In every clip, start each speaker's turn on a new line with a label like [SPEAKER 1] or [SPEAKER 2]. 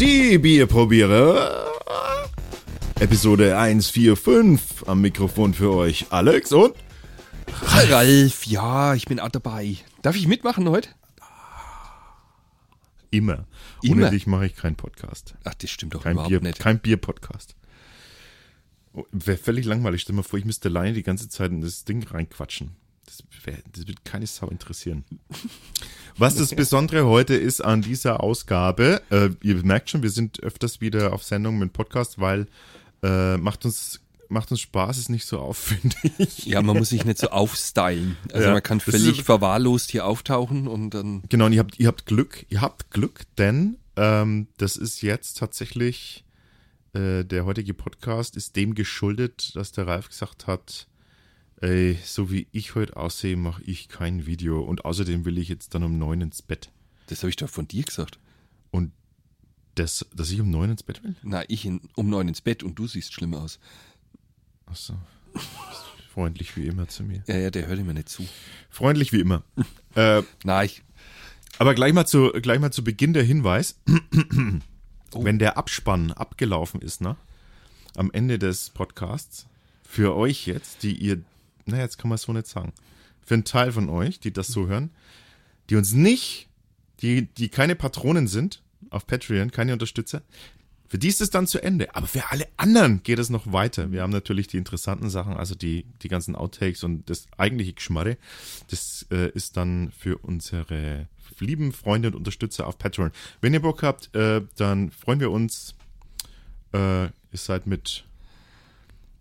[SPEAKER 1] Die Bierprobiere. Episode 145 am Mikrofon für euch Alex und
[SPEAKER 2] Ralf, ja, ich bin auch dabei. Darf ich mitmachen heute?
[SPEAKER 1] immer.
[SPEAKER 2] Immer?
[SPEAKER 1] Ohne dich mache ich keinen Podcast.
[SPEAKER 2] Ach, das stimmt doch
[SPEAKER 1] Kein
[SPEAKER 2] überhaupt
[SPEAKER 1] Bier,
[SPEAKER 2] nicht.
[SPEAKER 1] kein Bier-Podcast. Oh, Wäre völlig langweilig. Stell dir mal vor, ich müsste alleine die ganze Zeit in das Ding reinquatschen. Das, wär, das wird keine Sau interessieren. Was das Besondere heute ist an dieser Ausgabe, äh, ihr merkt schon, wir sind öfters wieder auf Sendung mit Podcast, weil äh, macht uns macht uns Spaß, ist nicht so aufwendig.
[SPEAKER 2] Ja, man muss sich nicht so aufstylen. Also
[SPEAKER 1] Ja,
[SPEAKER 2] man kann
[SPEAKER 1] das ist-
[SPEAKER 2] völlig verwahrlost hier auftauchen und dann.
[SPEAKER 1] Genau, und ihr habt, ihr habt Glück, ihr habt Glück, denn ähm, das ist jetzt tatsächlich, äh, der heutige Podcast ist dem geschuldet, dass der Ralf gesagt hat, ey, so wie ich heute aussehe, mache ich kein Video und außerdem will ich jetzt dann um neun ins Bett.
[SPEAKER 2] Das habe ich doch von dir gesagt.
[SPEAKER 1] Und das, dass ich um neun ins Bett will?
[SPEAKER 2] Na, ich in, um neun ins Bett und du siehst schlimm aus.
[SPEAKER 1] Achso. Freundlich wie immer zu mir.
[SPEAKER 2] Ja, ja, der hört immer nicht zu.
[SPEAKER 1] Freundlich wie immer. äh,
[SPEAKER 2] Na, ich.
[SPEAKER 1] Aber gleich mal zu, gleich mal zu Beginn der Hinweis.
[SPEAKER 2] Oh.
[SPEAKER 1] Wenn der Abspann abgelaufen ist, ne? Am Ende des Podcasts, für euch jetzt, die ihr, na, jetzt kann man es so nicht sagen, für einen Teil von euch, die das so hören, die uns nicht, die, die keine Patronen sind auf Patreon, keine Unterstützer, für die ist es dann zu Ende. Aber für alle anderen geht es noch weiter. Wir haben natürlich die interessanten Sachen, also die, die ganzen Outtakes und das eigentliche Geschmarre. Das äh, ist dann für unsere lieben Freunde und Unterstützer auf Patreon. Wenn ihr Bock habt, äh, dann freuen wir uns. Äh, ihr seid mit,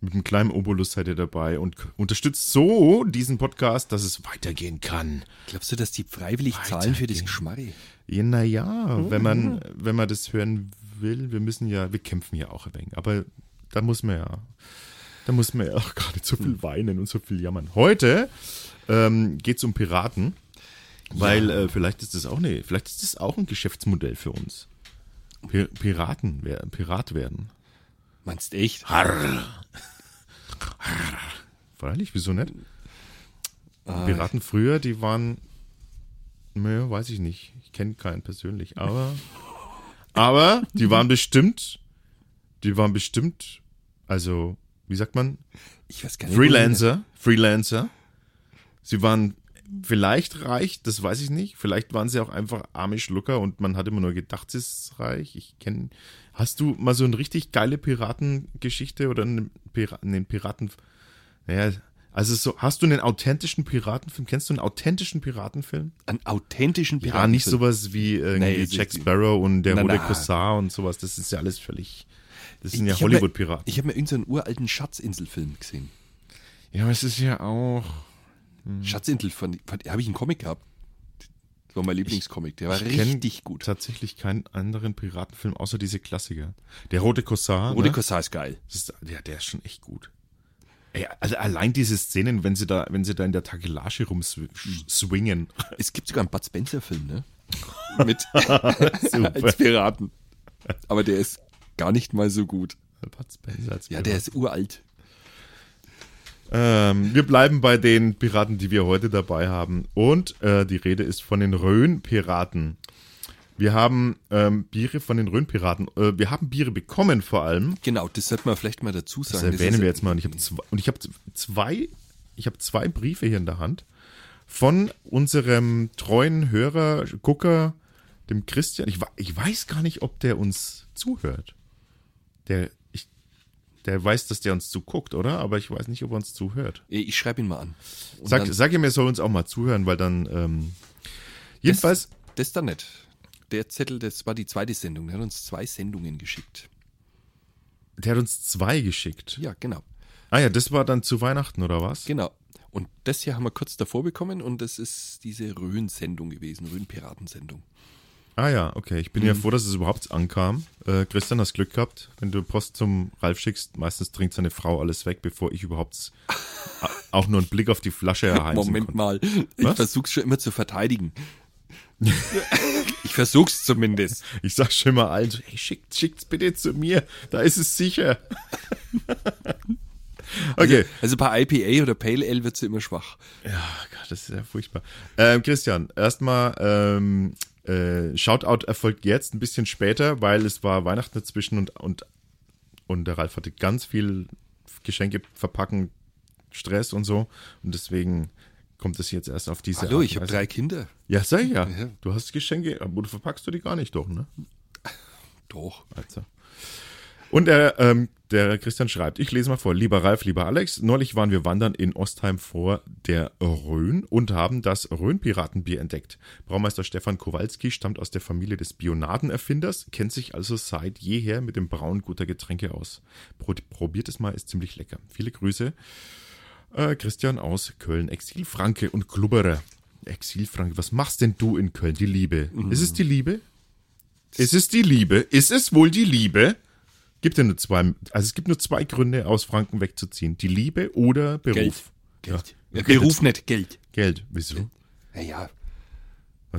[SPEAKER 1] mit einem kleinen Obolus seid ihr dabei und unterstützt so diesen Podcast, dass es weitergehen kann.
[SPEAKER 2] Glaubst du, dass die freiwillig zahlen für das
[SPEAKER 1] Weitergehen.
[SPEAKER 2] Geschmarre?
[SPEAKER 1] Ja, naja, wenn man, wenn man das hören will, wir müssen ja, wir kämpfen ja auch ein wenig. Aber da muss man ja, da muss man ja auch gar nicht so viel weinen und so viel jammern. Heute ähm, geht es um Piraten, weil äh, vielleicht ist das auch eine, vielleicht ist das auch ein Geschäftsmodell für uns. Pi- Piraten werden, Pirat werden.
[SPEAKER 2] Meinst echt?
[SPEAKER 1] Freilich, wieso nicht?
[SPEAKER 2] Ah,
[SPEAKER 1] Piraten früher, die waren, naja, weiß ich nicht. Ich kenne keinen persönlich, aber, aber die waren bestimmt, die waren bestimmt, also, wie sagt man,
[SPEAKER 2] Ich weiß gar nicht.
[SPEAKER 1] Freelancer, Freelancer. Sie waren vielleicht reich, das weiß ich nicht. Vielleicht waren sie auch einfach arme Schlucker und man hat immer nur gedacht, sie ist reich. Ich kenne. Hast du mal so eine richtig geile Piratengeschichte oder einen, Pira einen Piraten? Naja, also so, hast du einen authentischen Piratenfilm? Kennst du einen authentischen Piratenfilm?
[SPEAKER 2] Einen authentischen Piraten.
[SPEAKER 1] Ja, nicht sowas wie irgendwie
[SPEAKER 2] Nee,
[SPEAKER 1] Jack Sparrow und der rote. Kossar und sowas. Das ist ja alles völlig. Das sind ja
[SPEAKER 2] Ich
[SPEAKER 1] Hollywood-Piraten.
[SPEAKER 2] Ich habe mir irgendeinen uralten Schatzinselfilm gesehen.
[SPEAKER 1] Ja, aber es ist ja auch.
[SPEAKER 2] Mhm. Schatzinsel, habe ich einen Comic gehabt. Das war mein Lieblingscomic. Der war
[SPEAKER 1] Ich
[SPEAKER 2] richtig gut.
[SPEAKER 1] Tatsächlich keinen anderen Piratenfilm außer diese Klassiker. Der Rote Kossar.
[SPEAKER 2] Rote
[SPEAKER 1] ne?
[SPEAKER 2] Kossar ist geil.
[SPEAKER 1] Das ist, ja, der ist schon echt gut. Ey, also allein diese Szenen, wenn sie da, wenn sie da in der Takelage rumswingen.
[SPEAKER 2] Es gibt sogar einen Bud Spencer-Film, ne? Mit als Piraten. Aber der ist gar nicht mal so gut.
[SPEAKER 1] Bud Spencer als
[SPEAKER 2] Ja, der ist uralt.
[SPEAKER 1] Ähm, wir bleiben bei den Piraten, die wir heute dabei haben. Und äh, die Rede ist von den Rhön-Piraten. Wir haben ähm, Biere von den Rhön-Piraten. Äh, wir haben Biere bekommen vor allem.
[SPEAKER 2] Genau, das sollte man vielleicht mal dazu
[SPEAKER 1] Das
[SPEAKER 2] sagen.
[SPEAKER 1] erwähnen
[SPEAKER 2] ist-
[SPEAKER 1] wir jetzt mal. Und ich habe zwei, und ich habe zwei, ich habe zwei Briefe hier in der Hand von unserem treuen Hörer, Gucker, dem Christian. Ich, ich weiß gar nicht, ob der uns zuhört. Der, ich, der weiß, dass der uns zuguckt, oder? Aber ich weiß nicht, ob er uns zuhört.
[SPEAKER 2] Ich schreibe ihn mal an.
[SPEAKER 1] Sag, sag ihm, er soll uns auch mal zuhören, weil dann, ähm, jedenfalls,
[SPEAKER 2] das ist dann nicht. Der Zettel, das war die zweite Sendung. Der hat uns zwei Sendungen geschickt.
[SPEAKER 1] der hat uns zwei geschickt.
[SPEAKER 2] Ja, genau.
[SPEAKER 1] Ah ja, das war dann zu Weihnachten, oder was?
[SPEAKER 2] Genau. Und das hier haben wir kurz davor bekommen und das ist diese Rhön-Sendung gewesen, Rhön-Piratensendung.
[SPEAKER 1] Ah ja, okay. Ich bin
[SPEAKER 2] Mhm.
[SPEAKER 1] ja froh, dass es überhaupt ankam. Äh, Christian, hast Glück gehabt. Wenn du Post zum Ralf schickst, meistens trinkt seine Frau alles weg, bevor ich überhaupt auch nur einen Blick auf die Flasche erheimsen
[SPEAKER 2] Moment
[SPEAKER 1] konnte.
[SPEAKER 2] mal, ich
[SPEAKER 1] Was?
[SPEAKER 2] versuch's schon immer zu verteidigen. Ich versuch's zumindest.
[SPEAKER 1] Ich sag schon mal allen, so, hey, schickt, schickt's bitte zu mir. Da ist es sicher. okay.
[SPEAKER 2] Also bei IPA oder Pale Ale wird sie immer schwach.
[SPEAKER 1] Ja, Gott, das ist ja furchtbar. Ähm, Christian, erstmal, ähm, Äh, Shoutout erfolgt jetzt ein bisschen später, weil es war Weihnachten dazwischen und, und, und der Ralf hatte ganz viel Geschenke verpacken, Stress und so. Und deswegen kommt es jetzt erst auf diese
[SPEAKER 2] Hallo,
[SPEAKER 1] Art
[SPEAKER 2] ich habe drei Kinder.
[SPEAKER 1] Ja, sag ja.
[SPEAKER 2] Ja.
[SPEAKER 1] Du hast Geschenke, aber du verpackst du die gar nicht doch, ne?
[SPEAKER 2] Doch.
[SPEAKER 1] Also. Und der, ähm, der Christian schreibt, ich lese mal vor, lieber Ralf, lieber Alex, neulich waren wir wandern in Ostheim vor der Rhön und haben das Rhön-Piratenbier entdeckt. Braumeister Stefan Kowalski stammt aus der Familie des Bionadenerfinders, kennt sich also seit jeher mit dem Brauen guter Getränke aus. Pro probiert es mal, ist ziemlich lecker. Viele Grüße. Äh, Christian aus Köln, Exilfranke und Klubberer. Exilfranke, was machst denn du in Köln? Die Liebe. Ist es die Liebe? Ist es die Liebe? Ist es wohl die Liebe? Gibt ja nur zwei, also es gibt nur zwei Gründe, aus Franken wegzuziehen. Die Liebe oder Beruf.
[SPEAKER 2] Geld.
[SPEAKER 1] Ja.
[SPEAKER 2] Ja, Beruf nicht, Geld.
[SPEAKER 1] Geld. Wieso?
[SPEAKER 2] Naja,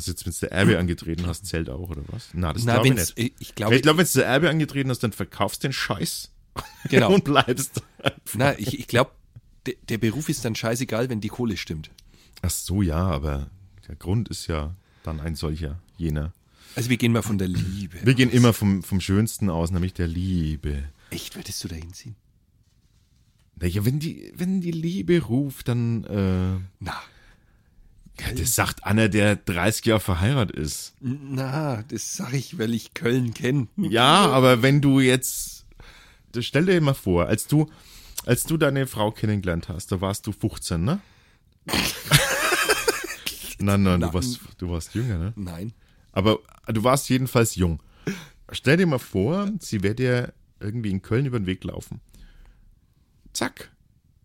[SPEAKER 1] du jetzt, wenn du der Erbe angetreten hast, zählt auch, oder was? Na, das glaube ich nicht.
[SPEAKER 2] ich glaube,
[SPEAKER 1] Ich glaube, wenn du der Erbe angetreten hast, dann verkaufst den Scheiß
[SPEAKER 2] genau.
[SPEAKER 1] und bleibst.
[SPEAKER 2] Na, ich, ich glaube, der, der Beruf ist dann scheißegal, wenn die Kohle stimmt.
[SPEAKER 1] Ach so, ja, aber der Grund ist ja dann ein solcher, jener.
[SPEAKER 2] Also wir gehen mal von der Liebe.
[SPEAKER 1] Wir gehen immer vom, vom Schönsten aus, nämlich der Liebe.
[SPEAKER 2] Echt, würdest du da hinziehen?
[SPEAKER 1] Naja, wenn die, wenn die Liebe ruft, dann, äh,
[SPEAKER 2] Na,
[SPEAKER 1] ja, das sagt einer, der 30 Jahre verheiratet ist.
[SPEAKER 2] na, das sag ich, weil ich Köln kenne.
[SPEAKER 1] Ja, aber wenn du jetzt, das stell dir mal vor, als du, als du deine Frau kennengelernt hast, da warst du 15, ne? nein, nein, du warst, du warst jünger, ne?
[SPEAKER 2] Nein.
[SPEAKER 1] Aber du warst jedenfalls jung. Stell dir mal vor, sie wäre dir irgendwie in Köln über den Weg laufen. Zack.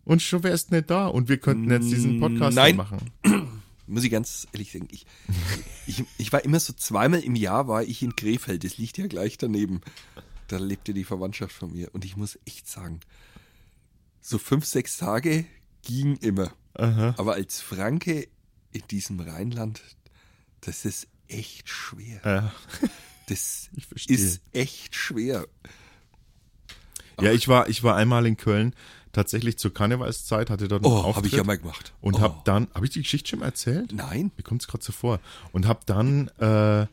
[SPEAKER 1] Und schon wärst nicht da und wir könnten jetzt diesen Podcast
[SPEAKER 2] Nein.
[SPEAKER 1] machen.
[SPEAKER 2] Muss ich ganz ehrlich sagen, ich, ich, ich war immer so zweimal im Jahr war ich in Krefeld, das liegt ja gleich daneben. Da lebte die Verwandtschaft von mir und ich muss echt sagen, so fünf, sechs Tage ging immer.
[SPEAKER 1] Aha.
[SPEAKER 2] Aber als Franke in diesem Rheinland, das ist echt schwer.
[SPEAKER 1] Ja.
[SPEAKER 2] Das
[SPEAKER 1] Ich verstehe.
[SPEAKER 2] ist echt schwer.
[SPEAKER 1] Ja, ich war, ich war einmal in Köln, tatsächlich zur Karnevalszeit, hatte dort einen
[SPEAKER 2] Oh, habe ich ja mal gemacht.
[SPEAKER 1] und
[SPEAKER 2] oh.
[SPEAKER 1] hab dann, habe ich die Geschichte schon mal erzählt?
[SPEAKER 2] Nein.
[SPEAKER 1] Mir kommt es gerade so vor. Und hab dann, äh,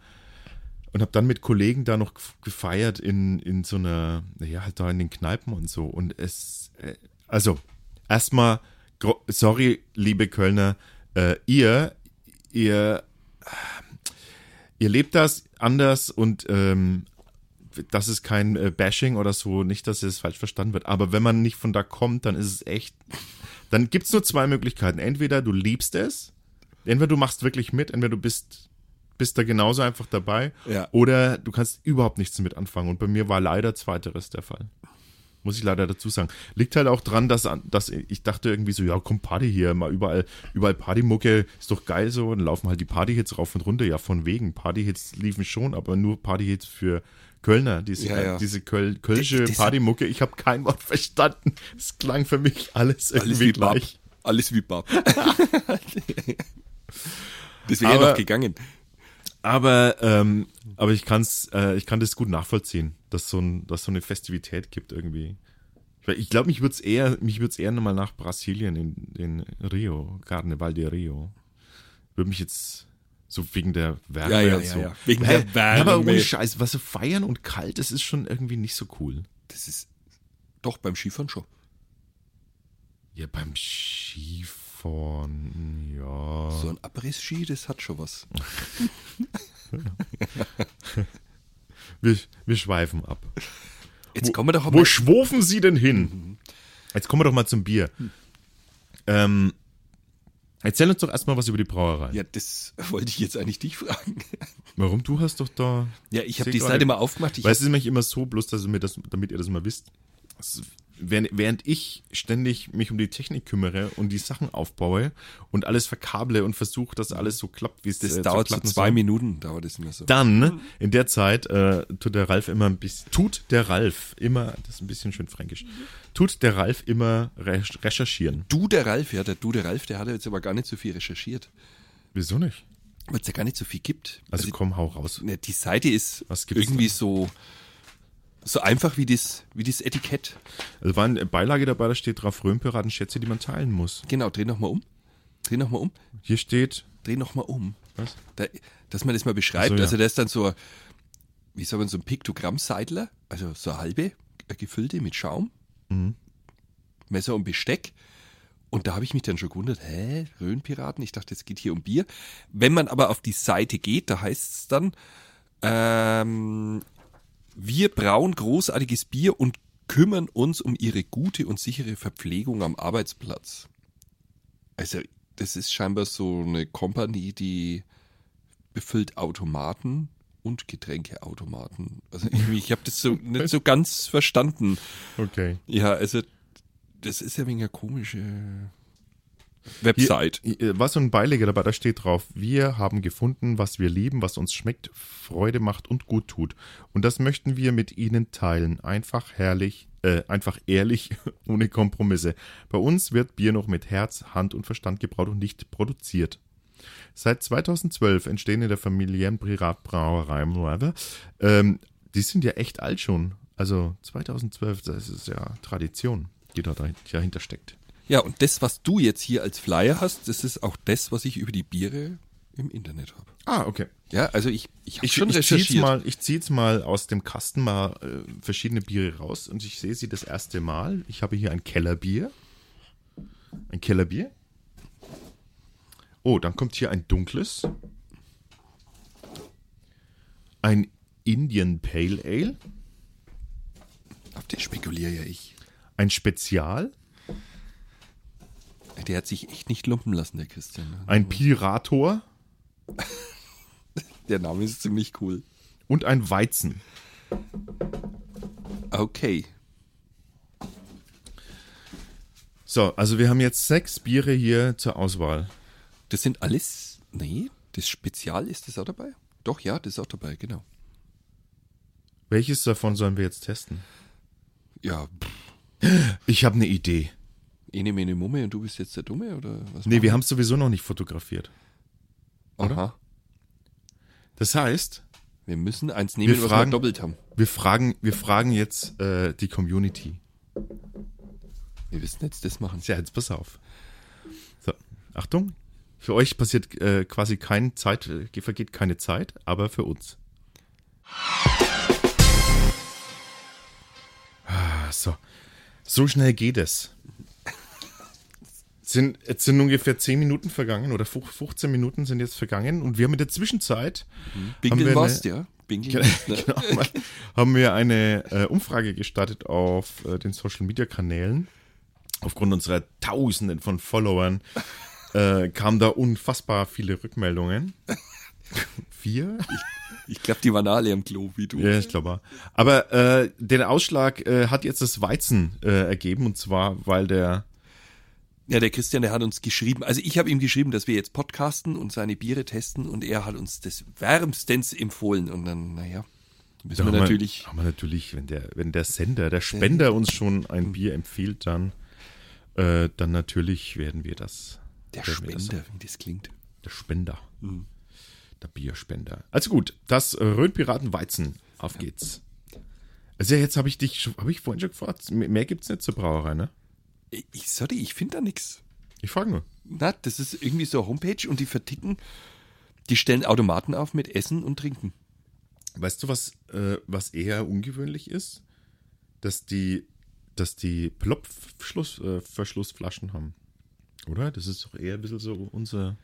[SPEAKER 1] und hab dann mit Kollegen da noch gef- gefeiert in, in so einer, ja, halt da in den Kneipen und so. Und es, äh, also, erstmal, sorry, liebe Kölner, äh, ihr, ihr, ihr lebt das anders und ähm, das ist kein äh, Bashing oder so, nicht, dass es falsch verstanden wird. Aber wenn man nicht von da kommt, dann ist es echt. Dann gibt's nur zwei Möglichkeiten. Entweder du liebst es, entweder du machst wirklich mit, entweder du bist, bist da genauso einfach dabei,
[SPEAKER 2] Ja.
[SPEAKER 1] oder du kannst überhaupt nichts damit anfangen. Und bei mir war leider zweiteres der Fall. Muss ich leider dazu sagen. Liegt halt auch dran, dass, dass ich dachte irgendwie so, ja, komm, Party hier, mal überall, überall Partymucke, ist doch geil so. Dann laufen halt die Partyhits rauf und runter. Ja, von wegen. Partyhits liefen schon, aber nur Partyhits für Kölner. Diese,
[SPEAKER 2] Ja, ja.
[SPEAKER 1] diese Köl kölsche Partymucke. Ich habe kein Wort verstanden. Es klang für mich alles irgendwie
[SPEAKER 2] Alles wie Bab.
[SPEAKER 1] gleich.
[SPEAKER 2] Alles wie Bab. das wäre ja noch gegangen.
[SPEAKER 1] Aber, ähm, aber ich kann's, äh, ich kann das gut nachvollziehen, dass so, ein, dass so eine Festivität gibt irgendwie. Ich, glaube, mich würde es eher, mich würde eher nochmal nach Brasilien in, in Rio, Carnaval de Rio. Würde mich jetzt so wegen der Wärme
[SPEAKER 2] Ja, ja,
[SPEAKER 1] und
[SPEAKER 2] ja,
[SPEAKER 1] so.
[SPEAKER 2] ja. Wegen
[SPEAKER 1] Hä?
[SPEAKER 2] der Wärme.
[SPEAKER 1] Aber ohne Scheiß, was so feiern und kalt, das ist schon irgendwie nicht so cool.
[SPEAKER 2] Das ist doch beim Skifahren schon.
[SPEAKER 1] Ja, beim Skifahren, ja.
[SPEAKER 2] So ein Abriss-Ski, das hat schon was.
[SPEAKER 1] Wir, wir schweifen ab.
[SPEAKER 2] Jetzt kommen wir doch
[SPEAKER 1] Wo schwofen Sie denn hin? Jetzt kommen wir doch mal zum Bier. Ähm, erzähl uns doch erstmal was über die Brauerei.
[SPEAKER 2] Ja, das wollte ich jetzt eigentlich dich fragen.
[SPEAKER 1] Warum? Du hast doch da.
[SPEAKER 2] Ja, ich habe die Seite mal aufgemacht. Ich
[SPEAKER 1] Weil es ist nämlich immer so, bloß dass ihr mir das, damit ihr das mal wisst. Es- Während, ich ständig mich um die Technik kümmere und die Sachen aufbaue und alles verkable und versuche, dass alles so klappt, wie es
[SPEAKER 2] das
[SPEAKER 1] äh,
[SPEAKER 2] dauert so zwei
[SPEAKER 1] soll.
[SPEAKER 2] Minuten, dauert es immer so.
[SPEAKER 1] Dann, in der Zeit, äh, tut der Ralf immer ein bisschen, tut der Ralf immer, das ist ein bisschen schön fränkisch, tut der Ralf immer re recherchieren.
[SPEAKER 2] Du, der Ralf, ja, der Du, der Ralf, der hat jetzt aber gar nicht so viel recherchiert,
[SPEAKER 1] Wieso nicht?
[SPEAKER 2] weil es ja gar nicht so viel gibt.
[SPEAKER 1] Also, komm, hau raus.
[SPEAKER 2] ne, die Seite ist irgendwie so, so einfach wie das, wie das Etikett.
[SPEAKER 1] Also war eine Beilage dabei, da steht drauf Röhmpiraten Schätze, die man teilen muss.
[SPEAKER 2] Genau, dreh nochmal um. Dreh nochmal um.
[SPEAKER 1] Hier steht,
[SPEAKER 2] Dreh nochmal um.
[SPEAKER 1] Was?
[SPEAKER 2] Da, dass man das mal beschreibt.
[SPEAKER 1] So, ja.
[SPEAKER 2] Also, das ist dann so, wie soll man so ein Piktogramm-Seidler, also so eine halbe, eine gefüllte mit Schaum,
[SPEAKER 1] Mhm.
[SPEAKER 2] Messer und Besteck. Und da habe ich mich dann schon gewundert, hä, Rhönpiraten? Ich dachte, es geht hier um Bier. Wenn man aber auf die Seite geht, da heißt es dann, ähm, wir brauen großartiges Bier und kümmern uns um ihre gute und sichere Verpflegung am Arbeitsplatz. Also, das ist scheinbar so eine Company, die befüllt Automaten und Getränkeautomaten. Also ich, ich habe das so nicht so ganz verstanden.
[SPEAKER 1] Okay.
[SPEAKER 2] Ja, also das ist ja wegen eine komische Website.
[SPEAKER 1] Hier, was so ein Beileger dabei, da steht drauf, wir haben gefunden, was wir lieben, was uns schmeckt, Freude macht und gut tut. Und das möchten wir mit Ihnen teilen. Einfach herrlich, äh, einfach ehrlich, ohne Kompromisse. Bei uns wird Bier noch mit Herz, Hand und Verstand gebraut und nicht produziert. Seit 2012 entstehen in der familiären Privatbrauerei, ähm, die sind ja echt alt schon. Also 2012, das ist ja Tradition, die da dahinter steckt.
[SPEAKER 2] Ja, und das, was du jetzt hier als Flyer hast, das ist auch das, was ich über die Biere im Internet habe.
[SPEAKER 1] Ah, okay.
[SPEAKER 2] Ja, also ich, ich habe
[SPEAKER 1] Ich,
[SPEAKER 2] schon
[SPEAKER 1] ich ziehe
[SPEAKER 2] recherchiert.
[SPEAKER 1] mal, ich zieh jetzt mal aus dem Kasten mal äh, verschiedene Biere raus und ich sehe sie das erste Mal. Ich habe hier ein Kellerbier. Ein Kellerbier. Oh, dann kommt hier ein dunkles. Ein Indian Pale Ale.
[SPEAKER 2] Auf den spekuliere ja ich.
[SPEAKER 1] Ein Spezial.
[SPEAKER 2] Der hat sich echt nicht lumpen lassen, der Christian.
[SPEAKER 1] Ein Pirator.
[SPEAKER 2] Der Name ist ziemlich cool.
[SPEAKER 1] Und ein Weizen.
[SPEAKER 2] Okay.
[SPEAKER 1] So, also wir haben jetzt sechs Biere hier zur Auswahl.
[SPEAKER 2] Das sind alles. Nee, das Spezial ist das auch dabei? Doch, ja, das ist auch dabei, genau.
[SPEAKER 1] Welches davon sollen wir jetzt testen?
[SPEAKER 2] Ja, pff,
[SPEAKER 1] Ich habe eine Idee.
[SPEAKER 2] Ene, mene, mumme und du bist jetzt der Dumme oder was?
[SPEAKER 1] Nee, wir haben es sowieso noch nicht fotografiert.
[SPEAKER 2] Aha.
[SPEAKER 1] Das heißt,
[SPEAKER 2] Wir müssen eins nehmen, was
[SPEAKER 1] fragen-
[SPEAKER 2] wir doppelt haben.
[SPEAKER 1] wir fragen, wir fragen jetzt äh, die Community.
[SPEAKER 2] Wir müssen jetzt das machen.
[SPEAKER 1] Ja, jetzt pass auf. So, Achtung. Für euch passiert äh, quasi keine Zeit, äh, vergeht keine Zeit, aber für uns. Ah, so. So schnell geht es. Sind, jetzt sind ungefähr 10 Minuten vergangen oder 15 Minuten sind jetzt vergangen und wir haben in der Zwischenzeit
[SPEAKER 2] Bingeln
[SPEAKER 1] wir
[SPEAKER 2] warst, ja? Bingeln
[SPEAKER 1] Genau, haben wir eine äh, Umfrage gestartet auf äh, den Social Media Kanälen. Aufgrund unserer Tausenden von Followern äh, kamen da unfassbar viele Rückmeldungen. Vier?
[SPEAKER 2] Ich glaube, die waren alle am Klo, wie du.
[SPEAKER 1] Ja, ich glaube. Aber äh, den Ausschlag äh, hat jetzt das Weizen äh, ergeben und zwar, weil der
[SPEAKER 2] Ja, der Christian, der hat uns geschrieben, also ich habe ihm geschrieben, dass wir jetzt podcasten und seine Biere testen und er hat uns das wärmstens empfohlen und dann, naja, müssen wir
[SPEAKER 1] haben
[SPEAKER 2] natürlich,
[SPEAKER 1] Wir, haben wir natürlich, wenn der, wenn der Sender, der Spender uns schon ein Bier empfiehlt, dann, äh, dann natürlich werden wir das.
[SPEAKER 2] der
[SPEAKER 1] wir das
[SPEAKER 2] Spender, wie das klingt.
[SPEAKER 1] Der Spender.
[SPEAKER 2] Mhm.
[SPEAKER 1] Der Bierspender. Also gut, das äh, Rhönpiraten Weizen. Auf geht's. Also jetzt habe ich dich, habe ich vorhin schon gefragt. Mehr mehr gibt's nicht zur Brauerei, ne?
[SPEAKER 2] Ich, sorry, ich finde da nichts.
[SPEAKER 1] Ich frage nur.
[SPEAKER 2] Na, das ist irgendwie so eine Homepage und die verticken, die stellen Automaten auf mit Essen und Trinken.
[SPEAKER 1] Weißt du, was, äh, was eher ungewöhnlich ist? Dass die, dass die Plopverschlussflaschen äh, haben. Oder? Das ist doch eher ein bisschen so unser.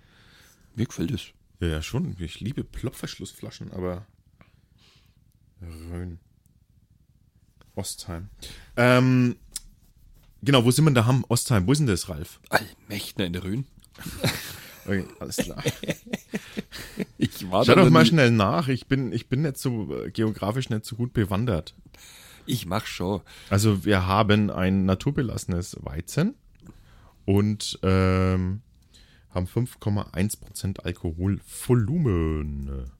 [SPEAKER 2] Mir gefällt es.
[SPEAKER 1] Ja, ja, schon. Ich liebe Plopverschlussflaschen, aber. Rhön. Ostheim. Ähm, genau, wo sind wir da haben? Ostheim. Wo ist denn das, Ralf?
[SPEAKER 2] Allmächtner in der Rhön.
[SPEAKER 1] Okay, alles klar.
[SPEAKER 2] Ich war
[SPEAKER 1] Schau doch mal schnell nach. Ich bin, ich bin nicht so äh, geografisch nicht so gut bewandert.
[SPEAKER 2] Ich mach schon.
[SPEAKER 1] Also wir haben ein naturbelassenes Weizen und ähm, haben 5,1% Alkoholvolumen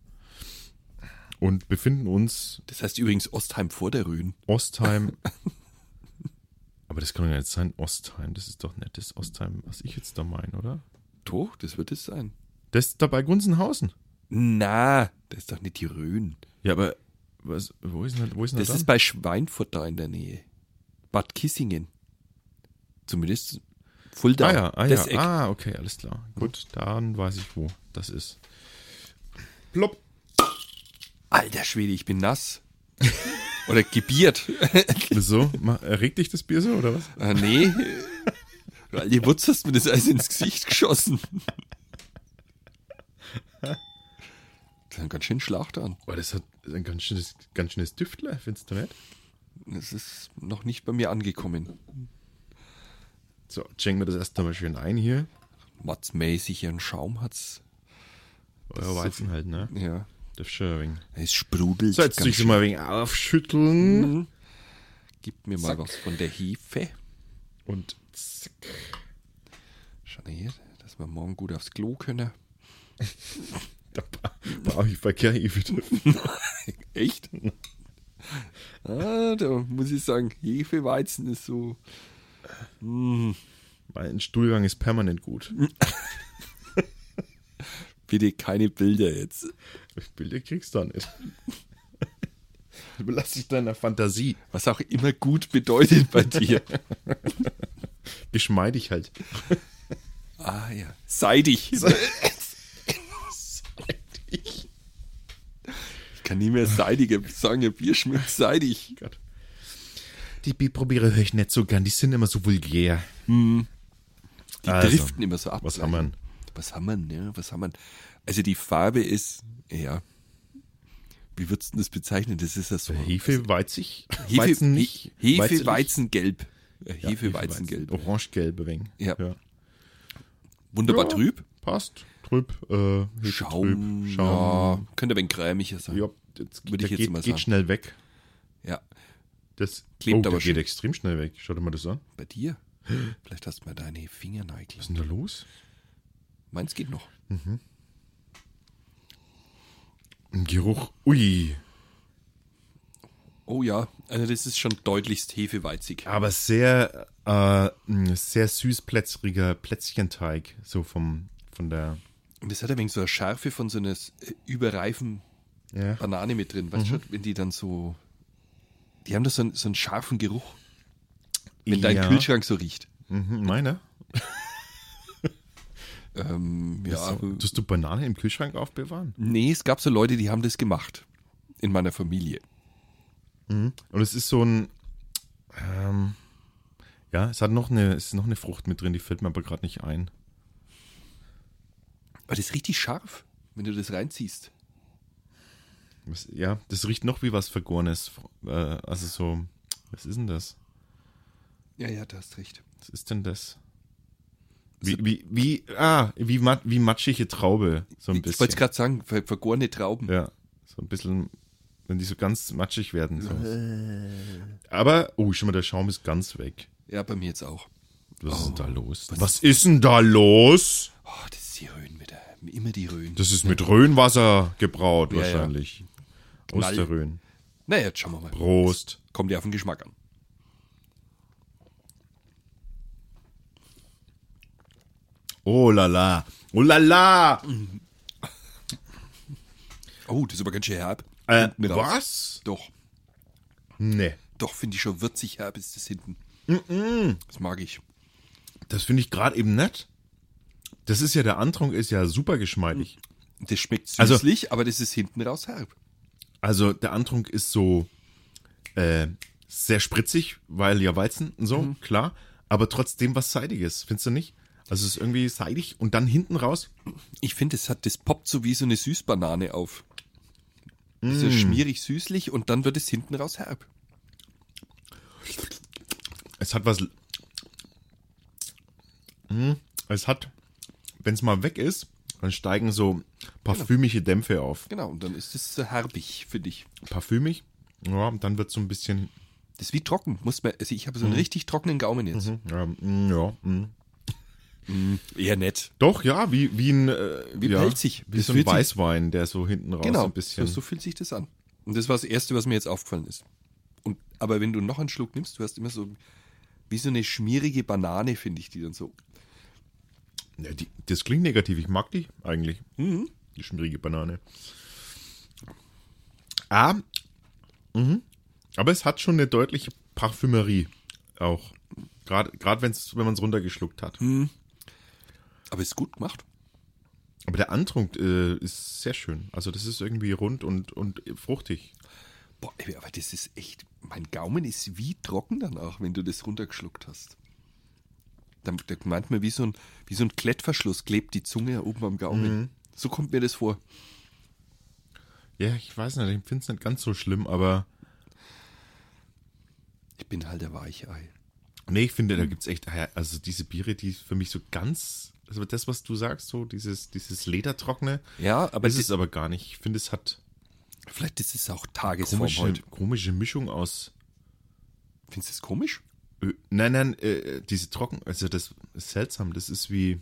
[SPEAKER 1] und befinden uns
[SPEAKER 2] Das heißt übrigens Ostheim vor der Rhön.
[SPEAKER 1] Ostheim. Aber das kann doch nicht sein, Ostheim. Das ist doch nicht das Ostheim, was ich jetzt da meine, oder?
[SPEAKER 2] Doch, das wird es sein.
[SPEAKER 1] Das ist da bei Gunzenhausen.
[SPEAKER 2] Na, das ist doch nicht die Rhön.
[SPEAKER 1] Ja, aber was, wo ist denn, wo ist denn
[SPEAKER 2] Das
[SPEAKER 1] das?
[SPEAKER 2] ist bei Schweinfurt da in der Nähe. Bad Kissingen. Zumindest Fulda.
[SPEAKER 1] Ah ja, ah, ja.
[SPEAKER 2] Eck.
[SPEAKER 1] ah, okay, alles klar. Gut, dann weiß ich, wo das ist. Plopp.
[SPEAKER 2] Alter Schwede, ich bin nass. Oder gebiert.
[SPEAKER 1] Wieso? Erregt dich das Bier so, oder was?
[SPEAKER 2] ah, nee. Du alte Wutz hast mir das alles ins Gesicht geschossen. Das ist ein ganz schön Schlacht an.
[SPEAKER 1] Boah, das hat ein ganz schönes, ganz schönes Düftler, findest du nicht?
[SPEAKER 2] Das ist noch nicht bei mir angekommen.
[SPEAKER 1] So, schenken wir das erst einmal schön ein hier.
[SPEAKER 2] Matzmäßig einen Schaum hat's.
[SPEAKER 1] Euer Weizen halt, ne?
[SPEAKER 2] Ja.
[SPEAKER 1] Das ist schon ein wenig.
[SPEAKER 2] Es sprudelt.
[SPEAKER 1] So, jetzt
[SPEAKER 2] ganz schön.
[SPEAKER 1] mal ein wenig aufschütteln.
[SPEAKER 2] Mhm. Gib mir mal was von der Hefe.
[SPEAKER 1] Und zack.
[SPEAKER 2] Schau her, dass wir morgen gut aufs Klo können.
[SPEAKER 1] Da brauche ich Verkehr eh wieder.
[SPEAKER 2] Echt? ah, da muss ich sagen, Hefeweizen ist so.
[SPEAKER 1] Mein Stuhlgang ist permanent gut.
[SPEAKER 2] Bitte keine Bilder jetzt.
[SPEAKER 1] Bilder kriegst du da nicht. Überlass dich deiner Fantasie.
[SPEAKER 2] Was auch immer gut bedeutet bei dir.
[SPEAKER 1] Geschmeidig halt.
[SPEAKER 2] ah ja. Seidig.
[SPEAKER 1] Ich.
[SPEAKER 2] Ich kann nie mehr seidiger sagen, Bier schmeckt seidig.
[SPEAKER 1] Gott. Die Bierprobiere höre ich nicht so gern, die sind immer so vulgär.
[SPEAKER 2] Die
[SPEAKER 1] Also,
[SPEAKER 2] driften immer so ab.
[SPEAKER 1] Was haben wir? denn?
[SPEAKER 2] Was haben wir denn, ja? Was haben wir denn? Also die Farbe ist, ja. Wie würdest du das bezeichnen? Das ist ja so.
[SPEAKER 1] Hefe, Weizig,
[SPEAKER 2] Hefe,
[SPEAKER 1] Weizen nicht.
[SPEAKER 2] Hefe,
[SPEAKER 1] Weizenlich.
[SPEAKER 2] Weizengelb.
[SPEAKER 1] Ja,
[SPEAKER 2] Hefe, Weizengelb.
[SPEAKER 1] Orangegelb ein wenig.
[SPEAKER 2] Ja.
[SPEAKER 1] ja.
[SPEAKER 2] Wunderbar
[SPEAKER 1] Ja,
[SPEAKER 2] trüb.
[SPEAKER 1] Passt. Trüb. Äh,
[SPEAKER 2] Schaum.
[SPEAKER 1] Trüb. Schaum.
[SPEAKER 2] Ja, könnte ein wenig cremiger sein.
[SPEAKER 1] Ja, jetzt,
[SPEAKER 2] Würde ich jetzt
[SPEAKER 1] geht,
[SPEAKER 2] mal
[SPEAKER 1] geht
[SPEAKER 2] sagen.
[SPEAKER 1] schnell weg.
[SPEAKER 2] Ja.
[SPEAKER 1] Das
[SPEAKER 2] Klebt
[SPEAKER 1] oh,
[SPEAKER 2] aber
[SPEAKER 1] geht extrem schnell weg. Schau dir mal das an.
[SPEAKER 2] Bei dir? Vielleicht hast du mal deine Fingernägel.
[SPEAKER 1] Was ist denn da los?
[SPEAKER 2] Meins geht noch.
[SPEAKER 1] Ein Geruch. Ui.
[SPEAKER 2] Oh ja, also das ist schon deutlichst hefeweizig.
[SPEAKER 1] Aber sehr, äh, sehr süß plätzriger Plätzchenteig. So vom, von der.
[SPEAKER 2] Und das hat ein wenig so eine Schärfe von so einer äh, überreifen
[SPEAKER 1] Ja.
[SPEAKER 2] Banane mit drin. Weißt du, wenn die dann so. Die haben da so einen, so einen scharfen Geruch. Wenn dein
[SPEAKER 1] Ja.
[SPEAKER 2] Kühlschrank so riecht.
[SPEAKER 1] Mhm, meine?
[SPEAKER 2] Ähm, ja,
[SPEAKER 1] So, tust du Banane im Kühlschrank aufbewahren?
[SPEAKER 2] nee, es gab so Leute, die haben das gemacht. In meiner Familie.
[SPEAKER 1] Und es ist so ein. Ähm, ja, es hat noch eine, es ist noch eine Frucht mit drin, die fällt mir aber gerade nicht ein.
[SPEAKER 2] Aber das ist richtig scharf, wenn du das reinziehst.
[SPEAKER 1] Was, ja, das riecht noch wie was Vergorenes. Äh, also so. Was ist denn das?
[SPEAKER 2] Ja, ja, du hast recht.
[SPEAKER 1] Was ist denn das? Wie, wie, wie, ah, wie, mat, wie matschige Traube, so ein
[SPEAKER 2] Ich
[SPEAKER 1] bisschen.
[SPEAKER 2] wollte gerade sagen, ver vergorene Trauben.
[SPEAKER 1] Ja, so ein bisschen, wenn die so ganz matschig werden. So. Aber, oh, schon mal, der Schaum ist ganz weg.
[SPEAKER 2] Ja, bei mir jetzt auch.
[SPEAKER 1] Was ist denn da
[SPEAKER 2] Oh,
[SPEAKER 1] los? Was, ist denn da los?
[SPEAKER 2] Oh, das ist die Rhön wieder. Immer die Rhön.
[SPEAKER 1] Das ist mit Rhönwasser gebraut
[SPEAKER 2] Ja, ja.
[SPEAKER 1] wahrscheinlich. Aus
[SPEAKER 2] Knall.
[SPEAKER 1] der Rhön.
[SPEAKER 2] naja, jetzt schauen wir mal.
[SPEAKER 1] Prost.
[SPEAKER 2] Kommt ja auf den Geschmack an.
[SPEAKER 1] Oh la la. Oh la la.
[SPEAKER 2] Oh, das ist aber ganz schön herb.
[SPEAKER 1] Äh, was?
[SPEAKER 2] Doch,
[SPEAKER 1] Nee.
[SPEAKER 2] doch, finde ich schon würzig herb ist das hinten. Das mag ich.
[SPEAKER 1] Das finde ich gerade eben nett. Das ist ja, der Antrunk ist ja super geschmeidig.
[SPEAKER 2] Das schmeckt
[SPEAKER 1] Also-
[SPEAKER 2] süßlich, aber das ist hinten raus herb.
[SPEAKER 1] Also der Antrunk ist so äh, sehr spritzig, weil ja Weizen und so,
[SPEAKER 2] Mhm.
[SPEAKER 1] klar. Aber trotzdem was Seidiges, findest du nicht? Also es ist irgendwie seidig und dann hinten raus.
[SPEAKER 2] Ich finde, es hat, das poppt so wie so eine Süßbanane auf. So
[SPEAKER 1] Mm.
[SPEAKER 2] schmierig süßlich und dann wird es hinten raus herb.
[SPEAKER 1] Es hat was. Hm, Es hat, wenn es mal weg ist, dann steigen so parfümige Dämpfe auf.
[SPEAKER 2] Genau, und dann ist es so herbig für dich.
[SPEAKER 1] Parfümig. Ja, und dann wird so ein bisschen.
[SPEAKER 2] Das ist wie trocken. Muss man, also ich habe
[SPEAKER 1] Mhm.
[SPEAKER 2] so einen richtig trockenen Gaumen jetzt.
[SPEAKER 1] Ja, mm, ja, mm.
[SPEAKER 2] Eher nett.
[SPEAKER 1] Doch, ja, wie, wie ein. Äh,
[SPEAKER 2] Wie
[SPEAKER 1] ja,
[SPEAKER 2] pelzig.
[SPEAKER 1] Wie
[SPEAKER 2] Das
[SPEAKER 1] so ein Weißwein, der so hinten raus
[SPEAKER 2] Genau,
[SPEAKER 1] ein bisschen.
[SPEAKER 2] so, so fühlt sich das an. Und das war das Erste, was mir jetzt aufgefallen ist. Und, aber wenn du noch einen Schluck nimmst, du hast immer so wie so eine schmierige Banane, finde ich die dann so.
[SPEAKER 1] Ja, die, das klingt negativ. Ich mag die eigentlich.
[SPEAKER 2] Mhm.
[SPEAKER 1] Die schmierige Banane. Ah, mhm. aber es hat schon eine deutliche Parfümerie auch. Gerade wenn man es runtergeschluckt hat.
[SPEAKER 2] Mhm. Aber ist gut gemacht.
[SPEAKER 1] Aber der Antrunk äh, ist sehr schön. Also das ist irgendwie rund und, und fruchtig.
[SPEAKER 2] Boah, aber das ist echt, mein Gaumen ist wie trocken danach, wenn du das runtergeschluckt hast. Da, da meint man, wie so, ein, wie so ein Klettverschluss klebt die Zunge oben am Gaumen. So kommt mir das vor.
[SPEAKER 1] Ja, ich weiß nicht, ich finde es nicht ganz so schlimm, aber
[SPEAKER 2] Ich bin halt der Weichei.
[SPEAKER 1] nee, ich finde, da gibt's echt, also diese Biere, die für mich so ganz, also das, was du sagst, so dieses, dieses Ledertrockene,
[SPEAKER 2] Ja, aber
[SPEAKER 1] ist es aber gar nicht. Ich finde, es hat
[SPEAKER 2] vielleicht ist es auch Tagesform
[SPEAKER 1] komische,
[SPEAKER 2] heute.
[SPEAKER 1] komische Mischung aus
[SPEAKER 2] Findest du das komisch?
[SPEAKER 1] Ö nein, nein, äh, diese Trocken, also das ist seltsam, das ist wie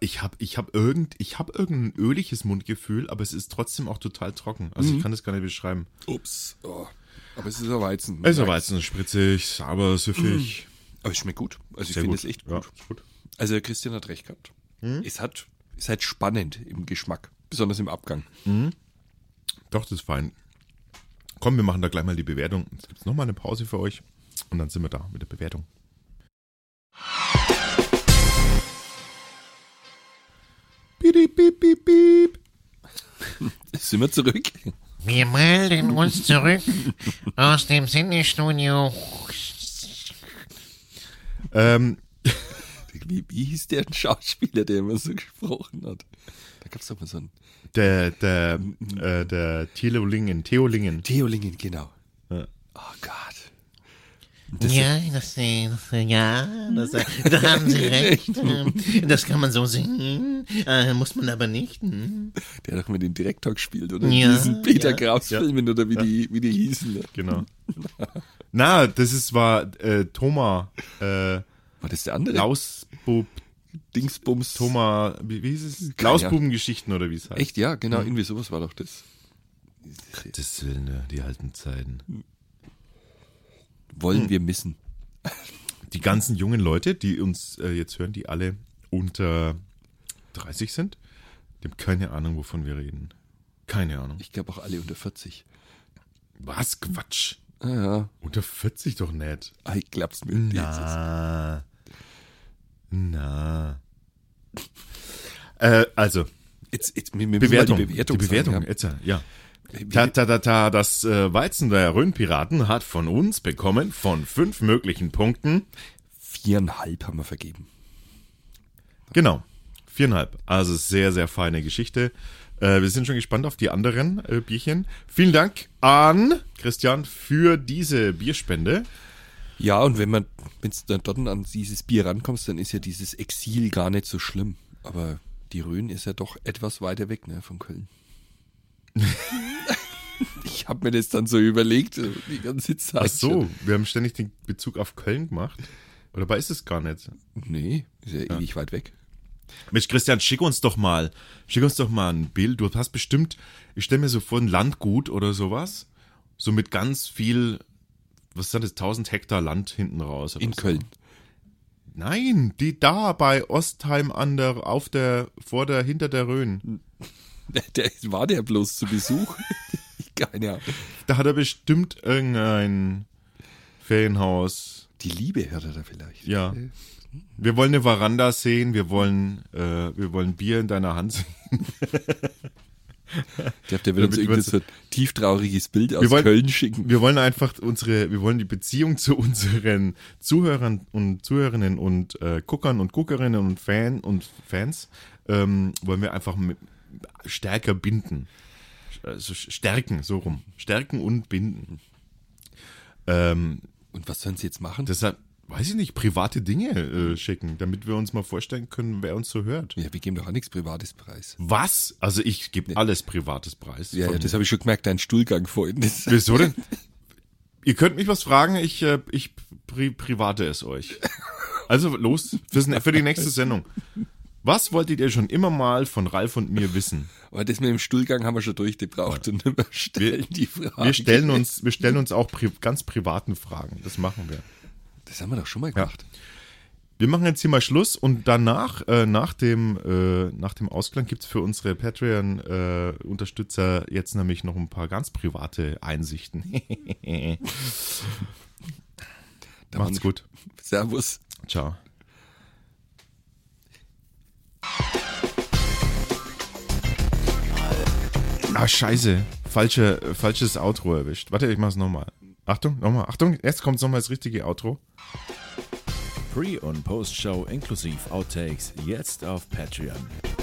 [SPEAKER 1] ich habe ich hab irgend ich habe irgendein öliges Mundgefühl, aber es ist trotzdem auch total trocken. Also
[SPEAKER 2] Mhm.
[SPEAKER 1] ich kann das gar nicht beschreiben.
[SPEAKER 2] Ups. Oh. Aber es ist ein Weizen.
[SPEAKER 1] Es ist aber jetzt spritzig, sauber, süffig.
[SPEAKER 2] Aber es schmeckt gut. Also ich
[SPEAKER 1] Sehr
[SPEAKER 2] finde
[SPEAKER 1] gut.
[SPEAKER 2] es echt
[SPEAKER 1] Ja,
[SPEAKER 2] gut.
[SPEAKER 1] ist gut.
[SPEAKER 2] Also Christian hat recht gehabt. Es hat, ist halt spannend im Geschmack, besonders im Abgang.
[SPEAKER 1] Doch, das ist fein. Komm, wir machen da gleich mal die Bewertung. Jetzt gibt's noch mal eine Pause für euch und dann sind wir da mit der Bewertung. Piep, piep, piep, piep.
[SPEAKER 2] Sind wir zurück?
[SPEAKER 3] Wir melden uns zurück aus dem Sendestudio.
[SPEAKER 1] Ähm,
[SPEAKER 2] Wie, wie hieß der Schauspieler, der immer so gesprochen hat? Da gab es doch mal so einen
[SPEAKER 1] der, der, äh, der Theolingen, Theolingen.
[SPEAKER 2] Theolingen, genau.
[SPEAKER 1] Ja.
[SPEAKER 2] Oh Gott.
[SPEAKER 3] Ja, das, das, ja, das, da haben Sie recht. Das kann man so singen, äh, muss man aber nicht. hm.
[SPEAKER 2] Der hat doch mit den Direktor gespielt, oder?
[SPEAKER 3] Ja,
[SPEAKER 2] diesen Peter
[SPEAKER 3] ja.
[SPEAKER 2] Kraus-Filmen, oder wie, die, wie die hießen. Ne?
[SPEAKER 1] Genau. Na, das ist war äh, Thomas äh,
[SPEAKER 2] War das der andere?
[SPEAKER 1] Lausbub,
[SPEAKER 2] Dingsbums.
[SPEAKER 1] Thomas, wie, wie hieß es?
[SPEAKER 2] Keine
[SPEAKER 1] Lausbubengeschichten oder wie es heißt.
[SPEAKER 2] Echt, ja, genau, irgendwie sowas war doch das.
[SPEAKER 1] Das Willen, ne, die alten Zeiten.
[SPEAKER 2] Wollen wir missen.
[SPEAKER 1] Die ganzen jungen Leute, die uns äh, jetzt hören, die alle unter 30 sind, die haben keine Ahnung, wovon wir reden. Keine Ahnung.
[SPEAKER 2] Ich glaube auch alle unter 40.
[SPEAKER 1] Was? Quatsch.
[SPEAKER 2] Ah, ja.
[SPEAKER 1] Unter 40 doch nicht.
[SPEAKER 2] Ah, Ich glaub's mir. nicht.
[SPEAKER 1] Na. Na. Äh, also,
[SPEAKER 2] Jetzt, jetzt, wir,
[SPEAKER 1] Bewertung.
[SPEAKER 2] die Bewertung.
[SPEAKER 1] die Bewertung,
[SPEAKER 2] sagen,
[SPEAKER 1] jetzt, ja. Ta, ta, ta, ta, das äh, Weizen der Rhönpiraten hat von uns bekommen von fünf möglichen Punkten.
[SPEAKER 2] Viereinhalb haben wir vergeben.
[SPEAKER 1] Genau. Viereinhalb. Also sehr, sehr feine Geschichte. Äh, wir sind schon gespannt auf die anderen äh, Bierchen. Vielen Dank an Christian für diese Bierspende.
[SPEAKER 2] Ja, und wenn man, wenn du dann dort an dieses Bier rankommst, dann ist ja dieses Exil gar nicht so schlimm. Aber die Rhön ist ja doch etwas weiter weg, ne, von Köln. ich habe mir das dann so überlegt, die ganze Zeit.
[SPEAKER 1] Ach so, wir haben ständig den Bezug auf Köln gemacht. Oder dabei ist es gar nicht.
[SPEAKER 2] Nee, ist ja, ewig weit weg.
[SPEAKER 1] Mensch, Christian, schick uns doch mal, schick uns doch mal ein Bild. Du hast bestimmt, ich stelle mir so vor, ein Landgut oder sowas. So mit ganz viel, was sind das, 1000 Hektar Land hinten raus. oder
[SPEAKER 2] In
[SPEAKER 1] so.
[SPEAKER 2] Köln.
[SPEAKER 1] Nein, die da bei Ostheim an der, auf der, vor der, hinter der Rhön.
[SPEAKER 2] Der, war der bloß zu Besuch? Keine Ahnung.
[SPEAKER 1] Da hat er bestimmt irgendein Ferienhaus.
[SPEAKER 2] Die Liebe hört er da vielleicht.
[SPEAKER 1] Ja. Wir wollen eine Veranda sehen, wir wollen, äh, wir wollen Bier in deiner Hand sehen.
[SPEAKER 2] Ich glaube, der wird uns irgendwie so ein tieftrauriges Bild aus
[SPEAKER 1] wollen-
[SPEAKER 2] Köln schicken.
[SPEAKER 1] Wir wollen einfach unsere, wir wollen die Beziehung zu unseren Zuhörern und Zuhörerinnen und äh, Guckern und Guckerinnen und Fan und Fans ähm, wollen wir einfach mit, stärker binden. Also stärken, so rum. Stärken und binden. Ähm,
[SPEAKER 2] Und was sollen sie jetzt machen?
[SPEAKER 1] deshalb, weiß ich nicht, private Dinge äh, schicken, damit wir uns mal vorstellen können, wer uns so hört.
[SPEAKER 2] ja, wir geben doch auch nichts Privates preis.
[SPEAKER 1] Was? Also ich gebe alles Privates Preis.
[SPEAKER 2] Ja, ja, das habe ich schon gemerkt, dein Stuhlgang vorhin.
[SPEAKER 1] Wieso denn? Ihr könnt mich was fragen, ich, äh, ich pri private es euch. Also los, für die nächste Sendung. Was wolltet ihr schon immer mal von Ralf und mir wissen?
[SPEAKER 2] aber das mit dem Stuhlgang haben wir schon durchgebraucht und wir stellen die Frage.
[SPEAKER 1] Wir stellen uns, wir stellen uns auch pri ganz privaten Fragen. Das machen wir.
[SPEAKER 2] Das haben wir doch schon mal gemacht. Ja.
[SPEAKER 1] Wir machen jetzt hier mal Schluss und danach, äh, nach, dem, äh, nach dem Ausklang, gibt es für unsere Patreon-Unterstützer äh, jetzt nämlich noch ein paar ganz private Einsichten. Macht's gut.
[SPEAKER 2] Servus.
[SPEAKER 1] Ciao. Ah, scheiße. Falsche, äh, falsches Outro erwischt. Warte, ich mach's nochmal. Achtung, nochmal. Achtung, jetzt kommt nochmal das richtige Outro.
[SPEAKER 4] Pre- und Post-Show inklusive Outtakes jetzt auf Patreon.